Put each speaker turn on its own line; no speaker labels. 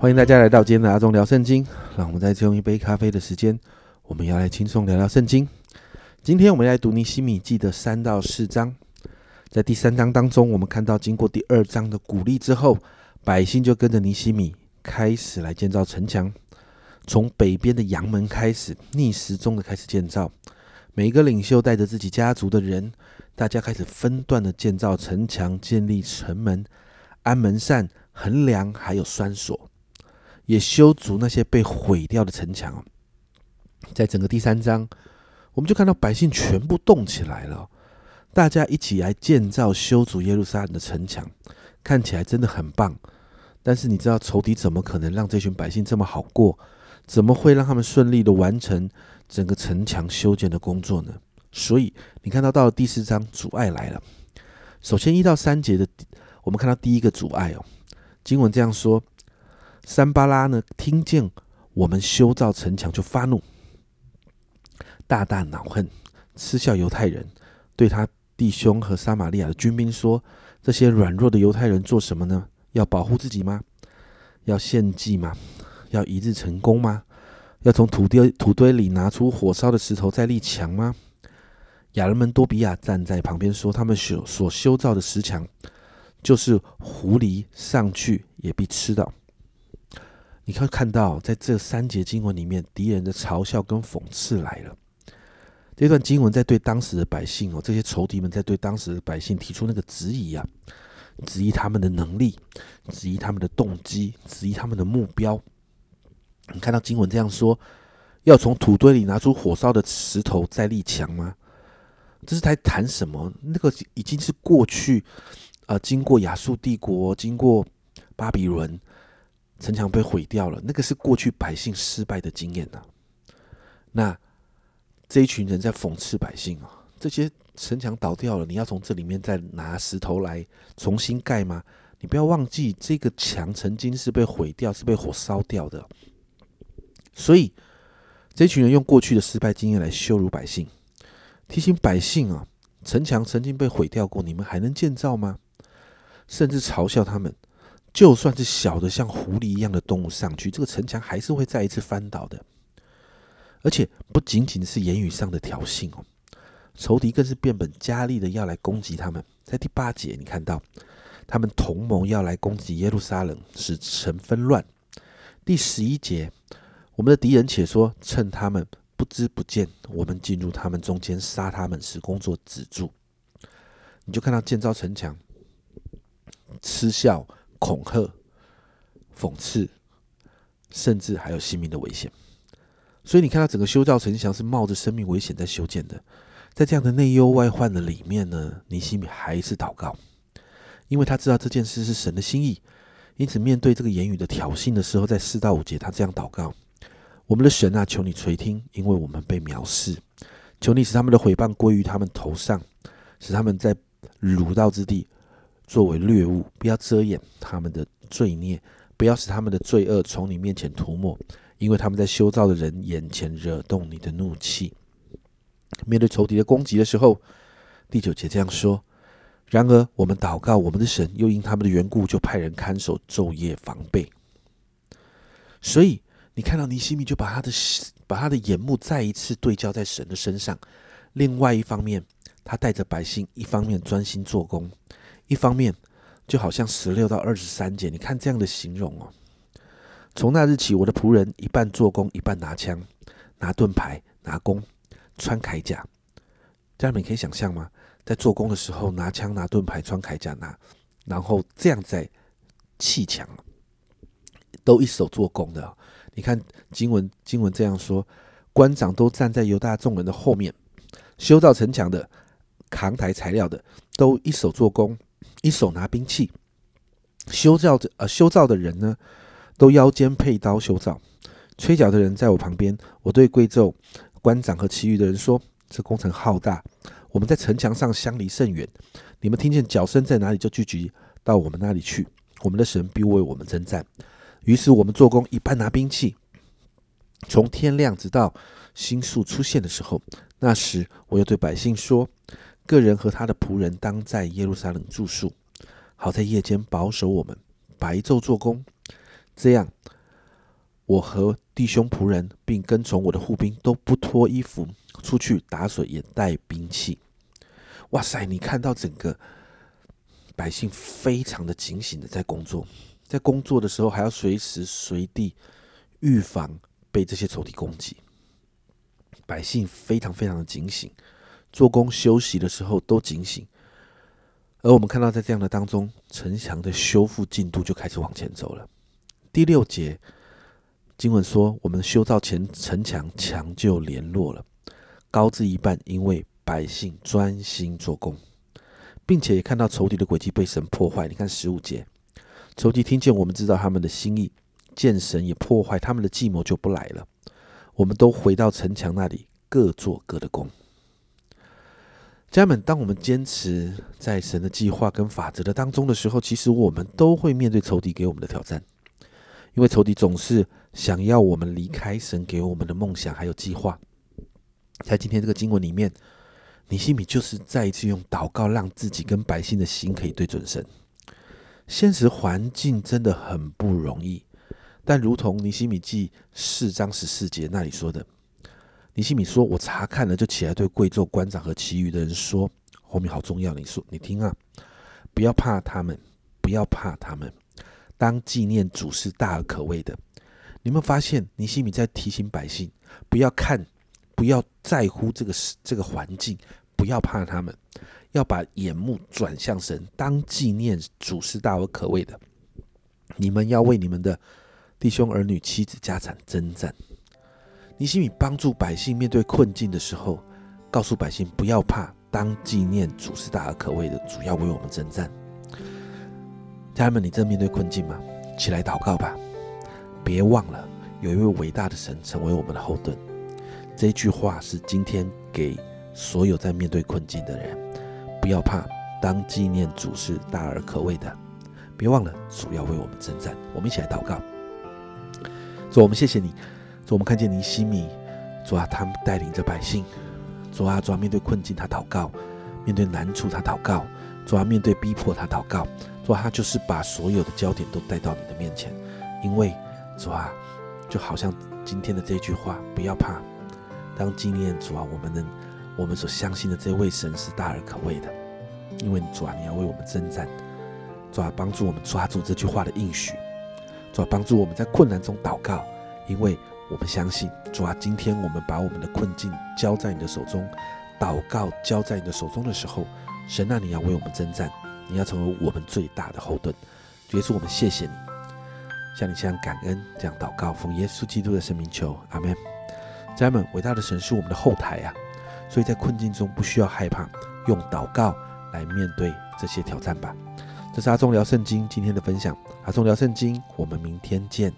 欢迎大家来到今天的阿忠聊圣经。让我们再次用一杯咖啡的时间，我们要来轻松聊聊圣经。今天我们来读尼西米记的三到四章。在第三章当中，我们看到经过第二章的鼓励之后，百姓就跟着尼西米开始来建造城墙。从北边的阳门开始，逆时钟的开始建造。每一个领袖带着自己家族的人，大家开始分段的建造城墙，建立城门、安门扇、横梁，还有栓锁。也修筑那些被毁掉的城墙。在整个第三章，我们就看到百姓全部动起来了，大家一起来建造、修筑耶路撒冷的城墙，看起来真的很棒。但是你知道仇敌怎么可能让这群百姓这么好过？怎么会让他们顺利的完成整个城墙修建的工作呢？所以你看到到了第四章，阻碍来了。首先一到三节的，我们看到第一个阻碍哦，经文这样说。三巴拉呢，听见我们修造城墙就发怒，大大恼恨，嗤笑犹太人，对他弟兄和撒玛利亚的军兵说：“这些软弱的犹太人做什么呢？要保护自己吗？要献祭吗？要一日成功吗？要从土堆土堆里拿出火烧的石头再立墙吗？”亚人们多比亚站在旁边说：“他们所所修造的石墙，就是狐狸上去也必吃到。”你可以看到，在这三节经文里面，敌人的嘲笑跟讽刺来了。这段经文在对当时的百姓哦，这些仇敌们在对当时的百姓提出那个质疑啊，质疑他们的能力，质疑他们的动机，质疑他们的目标。你看到经文这样说：要从土堆里拿出火烧的石头再立墙吗？这是在谈什么？那个已经是过去，呃，经过亚述帝国，经过巴比伦。城墙被毁掉了，那个是过去百姓失败的经验呐。那这一群人在讽刺百姓啊，这些城墙倒掉了，你要从这里面再拿石头来重新盖吗？你不要忘记，这个墙曾经是被毁掉，是被火烧掉的。所以，这群人用过去的失败经验来羞辱百姓，提醒百姓啊，城墙曾经被毁掉过，你们还能建造吗？甚至嘲笑他们。就算是小的像狐狸一样的动物上去，这个城墙还是会再一次翻倒的。而且不仅仅是言语上的挑衅哦，仇敌更是变本加厉的要来攻击他们。在第八节，你看到他们同盟要来攻击耶路撒冷，使城纷乱。第十一节，我们的敌人且说趁他们不知不见，我们进入他们中间杀他们，使工作止住。你就看到建造城墙，嗤笑。恐吓、讽刺，甚至还有性命的危险。所以你看到整个修造城墙是冒着生命危险在修建的。在这样的内忧外患的里面呢，尼西米还是祷告，因为他知道这件事是神的心意。因此，面对这个言语的挑衅的时候，在四到五节，他这样祷告：“我们的神啊，求你垂听，因为我们被藐视。求你使他们的毁谤归于他们头上，使他们在儒道之地。”作为掠物，不要遮掩他们的罪孽，不要使他们的罪恶从你面前涂抹，因为他们在修造的人眼前惹动你的怒气。面对仇敌的攻击的时候，第九节这样说：然而我们祷告我们的神，又因他们的缘故，就派人看守，昼夜防备。所以你看到尼西米就把他的把他的眼目再一次对焦在神的身上。另外一方面，他带着百姓，一方面专心做工。一方面，就好像十六到二十三节，你看这样的形容哦。从那日起，我的仆人一半做工，一半拿枪、拿盾牌、拿弓、穿铠甲。家人们可以想象吗？在做工的时候，拿枪、拿盾牌、穿铠甲、拿，然后这样在砌墙，都一手做工的。你看经文，经文这样说：官长都站在犹大众人的后面，修造城墙的、扛抬材料的，都一手做工。一手拿兵器，修造的呃修造的人呢，都腰间佩刀修造。吹角的人在我旁边，我对贵胄、官长和其余的人说：“这工程浩大，我们在城墙上相离甚远。你们听见脚声在哪里，就聚集到我们那里去。我们的神必为我们征战。”于是我们做工一半拿兵器，从天亮直到星宿出现的时候，那时我又对百姓说。个人和他的仆人当在耶路撒冷住宿，好在夜间保守我们，白昼做工。这样，我和弟兄仆人，并跟从我的护兵都不脱衣服出去打水，也带兵器。哇塞！你看到整个百姓非常的警醒的在工作，在工作的时候还要随时随地预防被这些仇敌攻击。百姓非常非常的警醒，做工休息的时候都警醒。而我们看到，在这样的当中，城墙的修复进度就开始往前走了。第六节经文说：“我们修造前城墙，墙就联络了，高至一半，因为百姓专心做工，并且也看到仇敌的诡计被神破坏。你看十五节，仇敌听见我们知道他们的心意，见神也破坏他们的计谋，就不来了。我们都回到城墙那里，各做各的工。”家人们，当我们坚持在神的计划跟法则的当中的时候，其实我们都会面对仇敌给我们的挑战，因为仇敌总是想要我们离开神给我们的梦想还有计划。在今天这个经文里面，尼西米就是再一次用祷告让自己跟百姓的心可以对准神。现实环境真的很不容易，但如同尼西米记四章十四节那里说的。尼西米说：“我查看了，就起来对贵胄、官长和其余的人说，后面好重要。你说，你听啊，不要怕他们，不要怕他们，当纪念主是大而可畏的。你们发现尼西米在提醒百姓，不要看，不要在乎这个这个环境，不要怕他们，要把眼目转向神，当纪念主是大而可畏的。你们要为你们的弟兄、儿女、妻子、家产征战。”尼西米帮助百姓面对困境的时候，告诉百姓不要怕，当纪念主是大而可畏的，主要为我们征战。家人们，你正面对困境吗？起来祷告吧！别忘了，有一位伟大的神成为我们的后盾。这句话是今天给所有在面对困境的人：不要怕，当纪念主是大而可畏的。别忘了，主要为我们征战。我们一起来祷告。主，我们谢谢你。主，我们看见尼西米，主啊，他带领着百姓，主啊，主啊，面对困境他祷告，面对难处他祷告，主啊，面对逼迫他祷告，主啊，他就是把所有的焦点都带到你的面前，因为主啊，就好像今天的这句话，不要怕，当纪念主啊，我们能，我们所相信的这位神是大而可畏的，因为主啊，你要为我们征战，主啊，帮助我们抓住这句话的应许，主啊，帮助我们在困难中祷告，因为。我们相信主啊，今天我们把我们的困境交在你的手中，祷告交在你的手中的时候，神啊，你要为我们征战，你要成为我们最大的后盾。耶稣，我们谢谢你，向你这样感恩，这样祷告，奉耶稣基督的圣名求，阿门。家人们，伟大的神是我们的后台啊，所以在困境中不需要害怕，用祷告来面对这些挑战吧。这是阿忠聊圣经今天的分享，阿忠聊圣经，我们明天见。